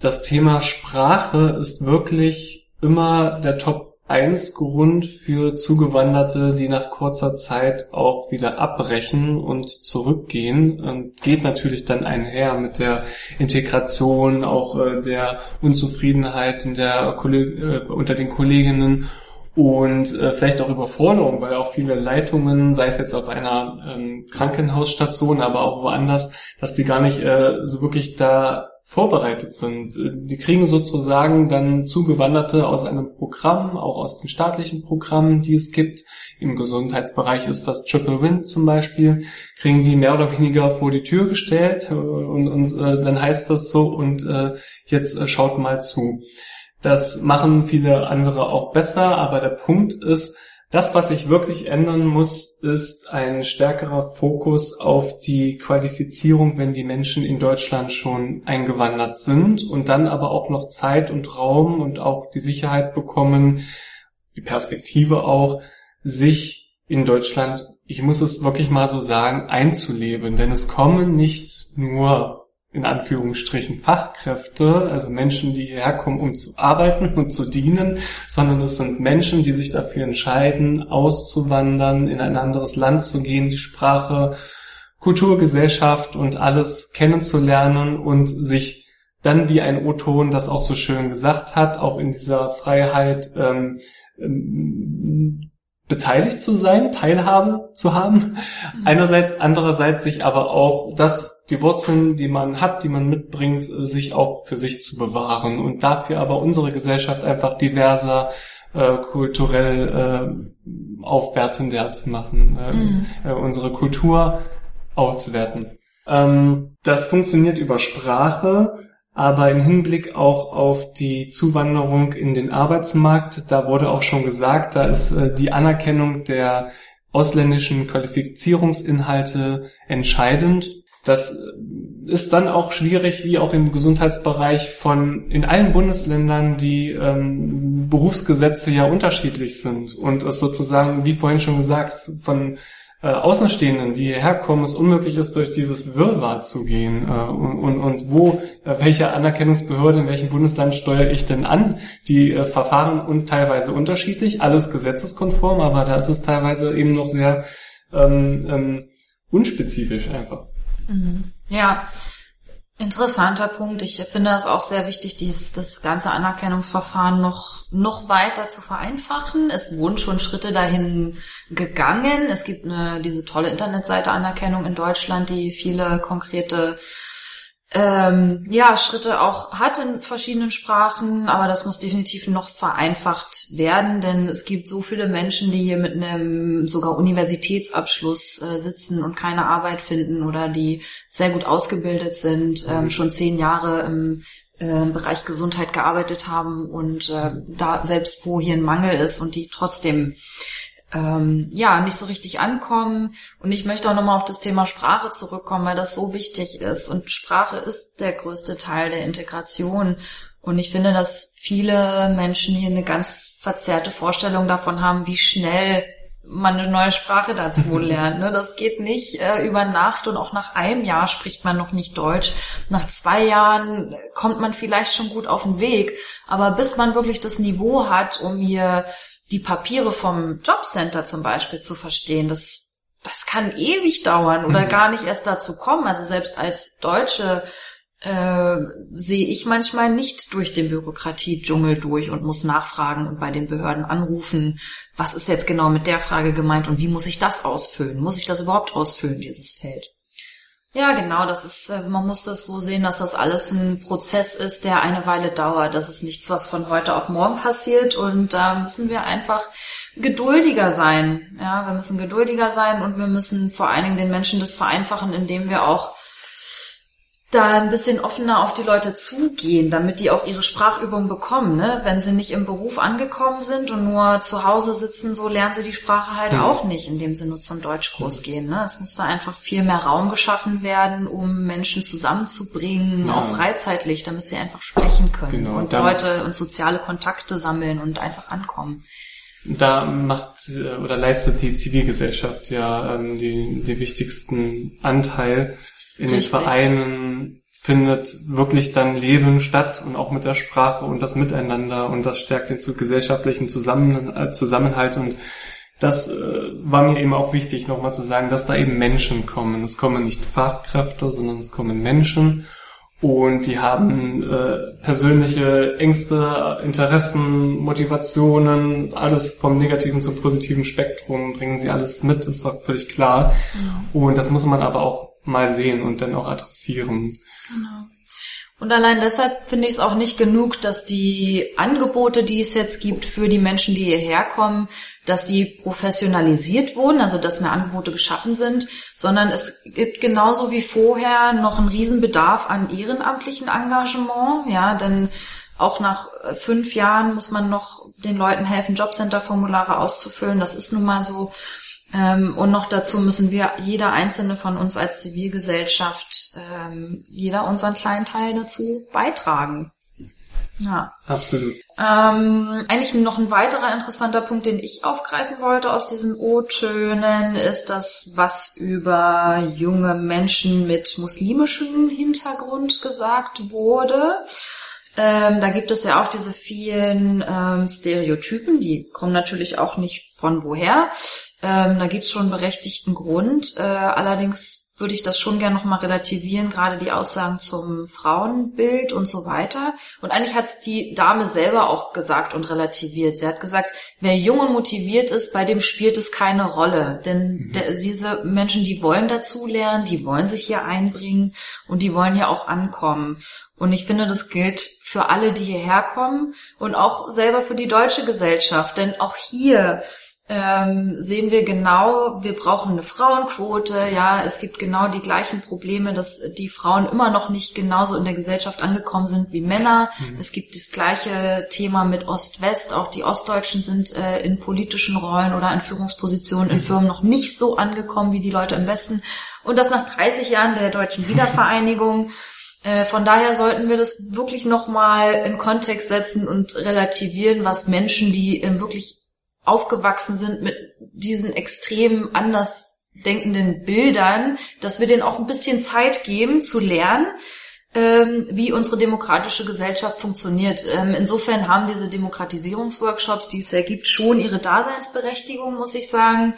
das Thema Sprache ist wirklich immer der Top eins Grund für Zugewanderte, die nach kurzer Zeit auch wieder abbrechen und zurückgehen. Und geht natürlich dann einher mit der Integration, auch äh, der Unzufriedenheit in der, äh, unter den Kolleginnen und äh, vielleicht auch Überforderung, weil auch viele Leitungen, sei es jetzt auf einer ähm, Krankenhausstation, aber auch woanders, dass die gar nicht so wirklich da vorbereitet sind. Die kriegen sozusagen dann Zugewanderte aus einem Programm, auch aus den staatlichen Programmen, die es gibt. Im Gesundheitsbereich ist das Triple Wind zum Beispiel, kriegen die mehr oder weniger vor die Tür gestellt und, und äh, dann heißt das so und äh, jetzt äh, schaut mal zu. Das machen viele andere auch besser, aber der Punkt ist, das, was sich wirklich ändern muss, ist ein stärkerer Fokus auf die Qualifizierung, wenn die Menschen in Deutschland schon eingewandert sind und dann aber auch noch Zeit und Raum und auch die Sicherheit bekommen, die Perspektive auch, sich in Deutschland, ich muss es wirklich mal so sagen, einzuleben. Denn es kommen nicht nur in Anführungsstrichen Fachkräfte, also Menschen, die hierher kommen, um zu arbeiten und zu dienen, sondern es sind Menschen, die sich dafür entscheiden, auszuwandern, in ein anderes Land zu gehen, die Sprache, Kultur, Gesellschaft und alles kennenzulernen und sich dann, wie ein O-Ton das auch so schön gesagt hat, auch in dieser Freiheit ähm, ähm, beteiligt zu sein, Teilhabe zu haben. Mhm. Einerseits, andererseits sich aber auch das, die Wurzeln, die man hat, die man mitbringt, sich auch für sich zu bewahren und dafür aber unsere Gesellschaft einfach diverser, äh, kulturell äh, aufwertender zu machen, äh, mhm. äh, unsere Kultur aufzuwerten. Ähm, das funktioniert über Sprache, aber im Hinblick auch auf die Zuwanderung in den Arbeitsmarkt, da wurde auch schon gesagt, da ist äh, die Anerkennung der ausländischen Qualifizierungsinhalte entscheidend. Das äh, ist dann auch schwierig, wie auch im Gesundheitsbereich von in allen Bundesländern die ähm, Berufsgesetze ja unterschiedlich sind und es sozusagen, wie vorhin schon gesagt, von äh, Außenstehenden, die hierher kommen, es unmöglich ist, durch dieses Wirrwarr zu gehen. Äh, und, und, wo, äh, welche Anerkennungsbehörde in welchem Bundesland steuere ich denn an? Die äh, Verfahren und teilweise unterschiedlich, alles gesetzeskonform, aber da ist es teilweise eben noch sehr ähm, ähm, unspezifisch einfach. Mhm. Ja, Interessanter Punkt. Ich finde es auch sehr wichtig, dies, das ganze Anerkennungsverfahren noch, noch weiter zu vereinfachen. Es wurden schon Schritte dahin gegangen. Es gibt eine, diese tolle Internetseite Anerkennung in Deutschland, die viele konkrete ähm, ja, Schritte auch hat in verschiedenen Sprachen, aber das muss definitiv noch vereinfacht werden, denn es gibt so viele Menschen, die hier mit einem sogar Universitätsabschluss äh, sitzen und keine Arbeit finden oder die sehr gut ausgebildet sind, ähm, schon zehn Jahre im äh, Bereich Gesundheit gearbeitet haben und äh, da selbst wo hier ein Mangel ist und die trotzdem ähm, ja nicht so richtig ankommen. Und ich möchte auch nochmal auf das Thema Sprache zurückkommen, weil das so wichtig ist. Und Sprache ist der größte Teil der Integration. Und ich finde, dass viele Menschen hier eine ganz verzerrte Vorstellung davon haben, wie schnell man eine neue Sprache dazu lernt. Ne? Das geht nicht äh, über Nacht und auch nach einem Jahr spricht man noch nicht Deutsch. Nach zwei Jahren kommt man vielleicht schon gut auf den Weg. Aber bis man wirklich das Niveau hat, um hier die Papiere vom Jobcenter zum Beispiel zu verstehen, das, das kann ewig dauern oder mhm. gar nicht erst dazu kommen. Also selbst als Deutsche äh, sehe ich manchmal nicht durch den Bürokratiedschungel durch und muss nachfragen und bei den Behörden anrufen, was ist jetzt genau mit der Frage gemeint und wie muss ich das ausfüllen? Muss ich das überhaupt ausfüllen, dieses Feld? Ja, genau, das ist, äh, man muss das so sehen, dass das alles ein Prozess ist, der eine Weile dauert. Das ist nichts, was von heute auf morgen passiert und da müssen wir einfach geduldiger sein. Ja, wir müssen geduldiger sein und wir müssen vor allen Dingen den Menschen das vereinfachen, indem wir auch da ein bisschen offener auf die Leute zugehen, damit die auch ihre Sprachübung bekommen. Ne? Wenn sie nicht im Beruf angekommen sind und nur zu Hause sitzen, so lernen sie die Sprache halt mhm. auch nicht, indem sie nur zum Deutschkurs mhm. gehen. Ne? Es muss da einfach viel mehr Raum geschaffen werden, um Menschen zusammenzubringen, ja. auch freizeitlich, damit sie einfach sprechen können genau, und Leute und soziale Kontakte sammeln und einfach ankommen. Da macht äh, oder leistet die Zivilgesellschaft ja ähm, die, die wichtigsten Anteil in Richtig. den Vereinen findet wirklich dann Leben statt und auch mit der Sprache und das Miteinander und das stärkt den gesellschaftlichen Zusammen äh, Zusammenhalt und das äh, war mir eben auch wichtig, nochmal zu sagen, dass da eben Menschen kommen. Es kommen nicht Fachkräfte, sondern es kommen Menschen und die haben äh, persönliche Ängste, Interessen, Motivationen, alles vom negativen zum positiven Spektrum bringen sie alles mit, ist doch völlig klar. Mhm. Und das muss man aber auch mal sehen und dann auch adressieren. Genau. Und allein deshalb finde ich es auch nicht genug, dass die Angebote, die es jetzt gibt für die Menschen, die hierher kommen, dass die professionalisiert wurden, also dass mehr Angebote geschaffen sind, sondern es gibt genauso wie vorher noch einen Riesenbedarf an ehrenamtlichen Engagement, ja, denn auch nach fünf Jahren muss man noch den Leuten helfen, Jobcenter-Formulare auszufüllen. Das ist nun mal so. Ähm, und noch dazu müssen wir, jeder einzelne von uns als Zivilgesellschaft, ähm, jeder unseren kleinen Teil dazu beitragen. Ja. Absolut. Ähm, eigentlich noch ein weiterer interessanter Punkt, den ich aufgreifen wollte aus diesen O-Tönen, ist das, was über junge Menschen mit muslimischem Hintergrund gesagt wurde. Ähm, da gibt es ja auch diese vielen ähm, Stereotypen, die kommen natürlich auch nicht von woher. Ähm, da gibt's schon einen berechtigten Grund. Äh, allerdings würde ich das schon gerne nochmal relativieren, gerade die Aussagen zum Frauenbild und so weiter. Und eigentlich hat die Dame selber auch gesagt und relativiert. Sie hat gesagt, wer jung und motiviert ist, bei dem spielt es keine Rolle. Denn mhm. der, diese Menschen, die wollen dazulernen, die wollen sich hier einbringen und die wollen hier auch ankommen. Und ich finde, das gilt für alle, die hierher kommen und auch selber für die deutsche Gesellschaft. Denn auch hier ähm, sehen wir genau, wir brauchen eine Frauenquote, ja, es gibt genau die gleichen Probleme, dass die Frauen immer noch nicht genauso in der Gesellschaft angekommen sind wie Männer. Mhm. Es gibt das gleiche Thema mit Ost-West, auch die Ostdeutschen sind äh, in politischen Rollen oder in Führungspositionen in mhm. Firmen noch nicht so angekommen wie die Leute im Westen. Und das nach 30 Jahren der deutschen Wiedervereinigung. Äh, von daher sollten wir das wirklich nochmal in Kontext setzen und relativieren, was Menschen, die wirklich aufgewachsen sind mit diesen extrem anders denkenden Bildern, dass wir denen auch ein bisschen Zeit geben zu lernen, ähm, wie unsere demokratische Gesellschaft funktioniert. Ähm, insofern haben diese Demokratisierungsworkshops, die es ja gibt, schon ihre Daseinsberechtigung, muss ich sagen.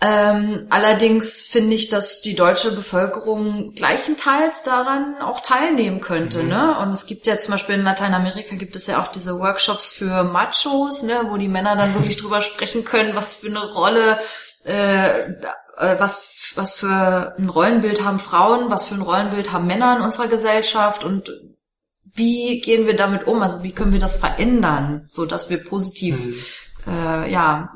Ähm, allerdings finde ich, dass die deutsche Bevölkerung gleichenteils daran auch teilnehmen könnte. Mhm. Ne? Und es gibt ja zum Beispiel in Lateinamerika gibt es ja auch diese Workshops für Machos, ne, wo die Männer dann wirklich drüber sprechen können, was für eine Rolle äh, äh, was, was für ein Rollenbild haben Frauen, was für ein Rollenbild haben Männer in unserer Gesellschaft und wie gehen wir damit um? Also wie können wir das verändern, so dass wir positiv, mhm. äh, ja,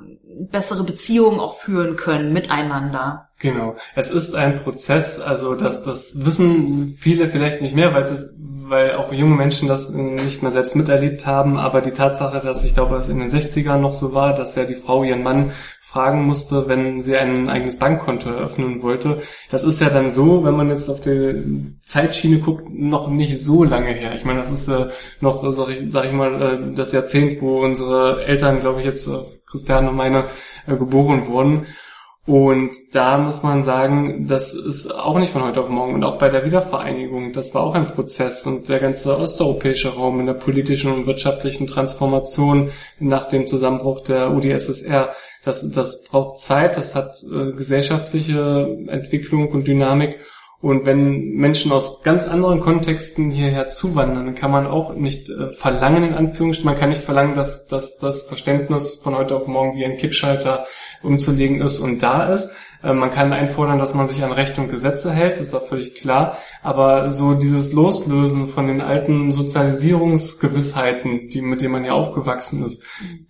bessere Beziehungen auch führen können miteinander. Genau. Es ist ein Prozess, also dass das wissen viele vielleicht nicht mehr, weil es ist, weil auch junge Menschen das nicht mehr selbst miterlebt haben, aber die Tatsache, dass ich glaube, es in den 60ern noch so war, dass ja die Frau ihren Mann fragen musste, wenn sie ein eigenes Bankkonto eröffnen wollte. Das ist ja dann so, wenn man jetzt auf die Zeitschiene guckt, noch nicht so lange her. Ich meine, das ist äh, noch, sag ich, sag ich mal, äh, das Jahrzehnt, wo unsere Eltern, glaube ich, jetzt äh, Christiane und meine äh, geboren wurden. Und da muss man sagen, das ist auch nicht von heute auf morgen. Und auch bei der Wiedervereinigung, das war auch ein Prozess. Und der ganze osteuropäische Raum in der politischen und wirtschaftlichen Transformation nach dem Zusammenbruch der UdSSR, das, das braucht Zeit, das hat äh, gesellschaftliche Entwicklung und Dynamik. Und wenn Menschen aus ganz anderen Kontexten hierher zuwandern, dann kann man auch nicht äh, verlangen, in Anführungsstrichen, man kann nicht verlangen, dass, dass das Verständnis von heute auf morgen wie ein Kippschalter umzulegen ist und da ist. Äh, man kann einfordern, dass man sich an Recht und Gesetze hält, das ist auch völlig klar. Aber so dieses Loslösen von den alten Sozialisierungsgewissheiten, die, mit denen man ja aufgewachsen ist,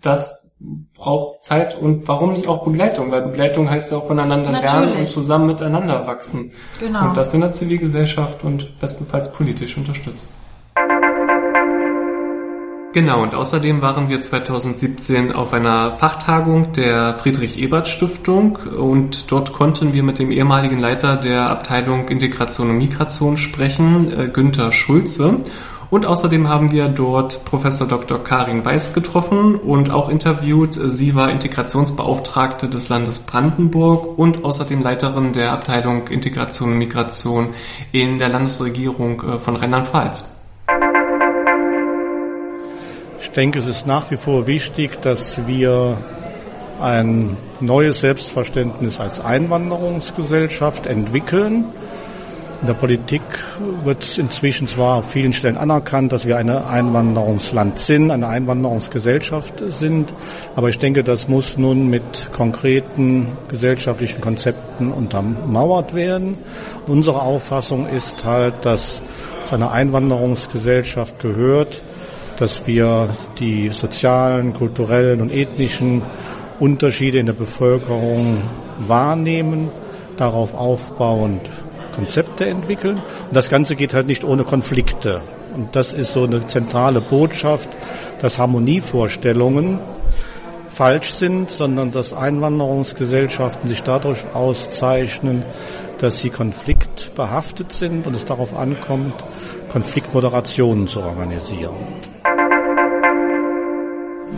das braucht Zeit und warum nicht auch Begleitung? Weil Begleitung heißt ja auch voneinander Natürlich. lernen und zusammen miteinander wachsen. Genau. Und das in der Zivilgesellschaft und bestenfalls politisch unterstützt. Genau, und außerdem waren wir 2017 auf einer Fachtagung der Friedrich-Ebert-Stiftung und dort konnten wir mit dem ehemaligen Leiter der Abteilung Integration und Migration sprechen, äh, Günther Schulze. Und außerdem haben wir dort Professor Dr. Karin Weiß getroffen und auch interviewt. Sie war Integrationsbeauftragte des Landes Brandenburg und außerdem Leiterin der Abteilung Integration und Migration in der Landesregierung äh, von Rheinland-Pfalz. Ich denke, es ist nach wie vor wichtig, dass wir ein neues Selbstverständnis als Einwanderungsgesellschaft entwickeln. In der Politik wird inzwischen zwar auf vielen Stellen anerkannt, dass wir ein Einwanderungsland sind, eine Einwanderungsgesellschaft sind, aber ich denke, das muss nun mit konkreten gesellschaftlichen Konzepten untermauert werden. Unsere Auffassung ist halt, dass zu einer Einwanderungsgesellschaft gehört, dass wir die sozialen, kulturellen und ethnischen Unterschiede in der Bevölkerung wahrnehmen, darauf aufbauend Konzepte entwickeln. Und das Ganze geht halt nicht ohne Konflikte. Und das ist so eine zentrale Botschaft, dass Harmonievorstellungen falsch sind, sondern dass Einwanderungsgesellschaften sich dadurch auszeichnen, dass sie konfliktbehaftet sind und es darauf ankommt, Konfliktmoderationen zu organisieren.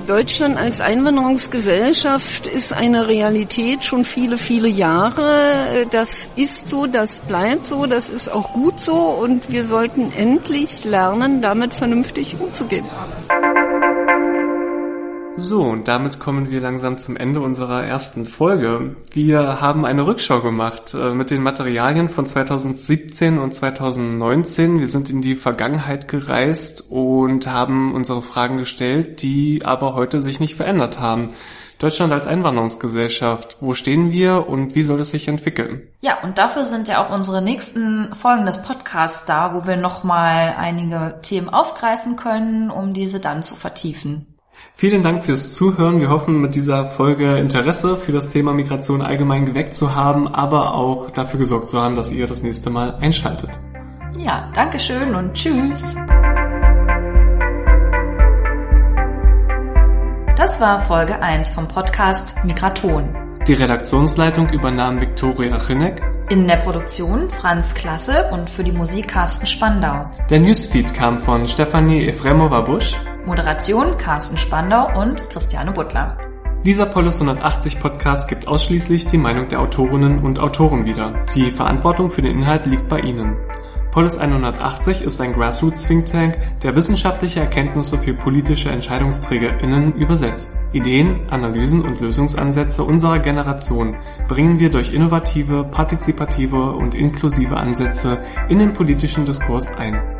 Deutschland als Einwanderungsgesellschaft ist eine Realität schon viele, viele Jahre. Das ist so, das bleibt so, das ist auch gut so und wir sollten endlich lernen, damit vernünftig umzugehen. So, und damit kommen wir langsam zum Ende unserer ersten Folge. Wir haben eine Rückschau gemacht äh, mit den Materialien von 2017 und 2019. Wir sind in die Vergangenheit gereist und haben unsere Fragen gestellt, die aber heute sich nicht verändert haben. Deutschland als Einwanderungsgesellschaft, wo stehen wir und wie soll es sich entwickeln? Ja, und dafür sind ja auch unsere nächsten Folgen des Podcasts da, wo wir nochmal einige Themen aufgreifen können, um diese dann zu vertiefen. Vielen Dank fürs Zuhören. Wir hoffen, mit dieser Folge Interesse für das Thema Migration allgemein geweckt zu haben, aber auch dafür gesorgt zu haben, dass ihr das nächste Mal einschaltet. Ja, Dankeschön und tschüss. Das war Folge 1 vom Podcast Migraton. Die Redaktionsleitung übernahm Viktoria Chinek. In der Produktion Franz Klasse und für die Musik Carsten Spandau. Der Newsfeed kam von Stefanie Efremova-Busch. Moderation Carsten Spandau und Christiane Butler. Dieser Polis 180 Podcast gibt ausschließlich die Meinung der Autorinnen und Autoren wieder. Die Verantwortung für den Inhalt liegt bei Ihnen. Polis 180 ist ein Grassroots Think Tank, der wissenschaftliche Erkenntnisse für politische EntscheidungsträgerInnen übersetzt. Ideen, Analysen und Lösungsansätze unserer Generation bringen wir durch innovative, partizipative und inklusive Ansätze in den politischen Diskurs ein.